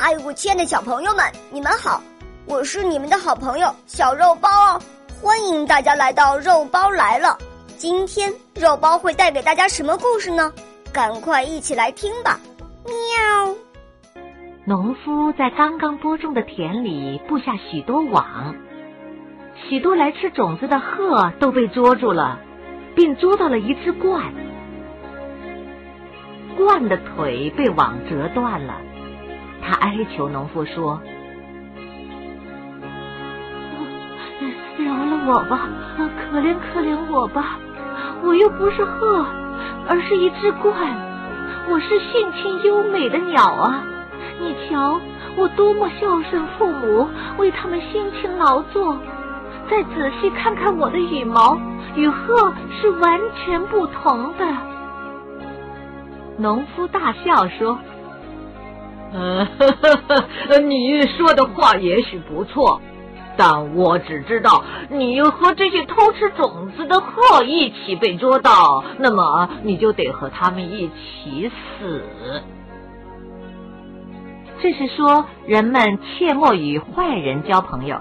嗨，我亲爱的小朋友们，你们好！我是你们的好朋友小肉包哦，欢迎大家来到肉包来了。今天肉包会带给大家什么故事呢？赶快一起来听吧！喵。农夫在刚刚播种的田里布下许多网，许多来吃种子的鹤都被捉住了，并捉到了一只鹳。鹳的腿被网折断了，他哀求农夫说。饶了我吧，可怜可怜我吧！我又不是鹤，而是一只鹳。我是性情优美的鸟啊！你瞧，我多么孝顺父母，为他们辛勤劳作。再仔细看看我的羽毛，与鹤是完全不同的。农夫大笑说：“呃，你说的话也许不错。”但我只知道，你和这些偷吃种子的鹤一起被捉到，那么你就得和他们一起死。这是说，人们切莫与坏人交朋友。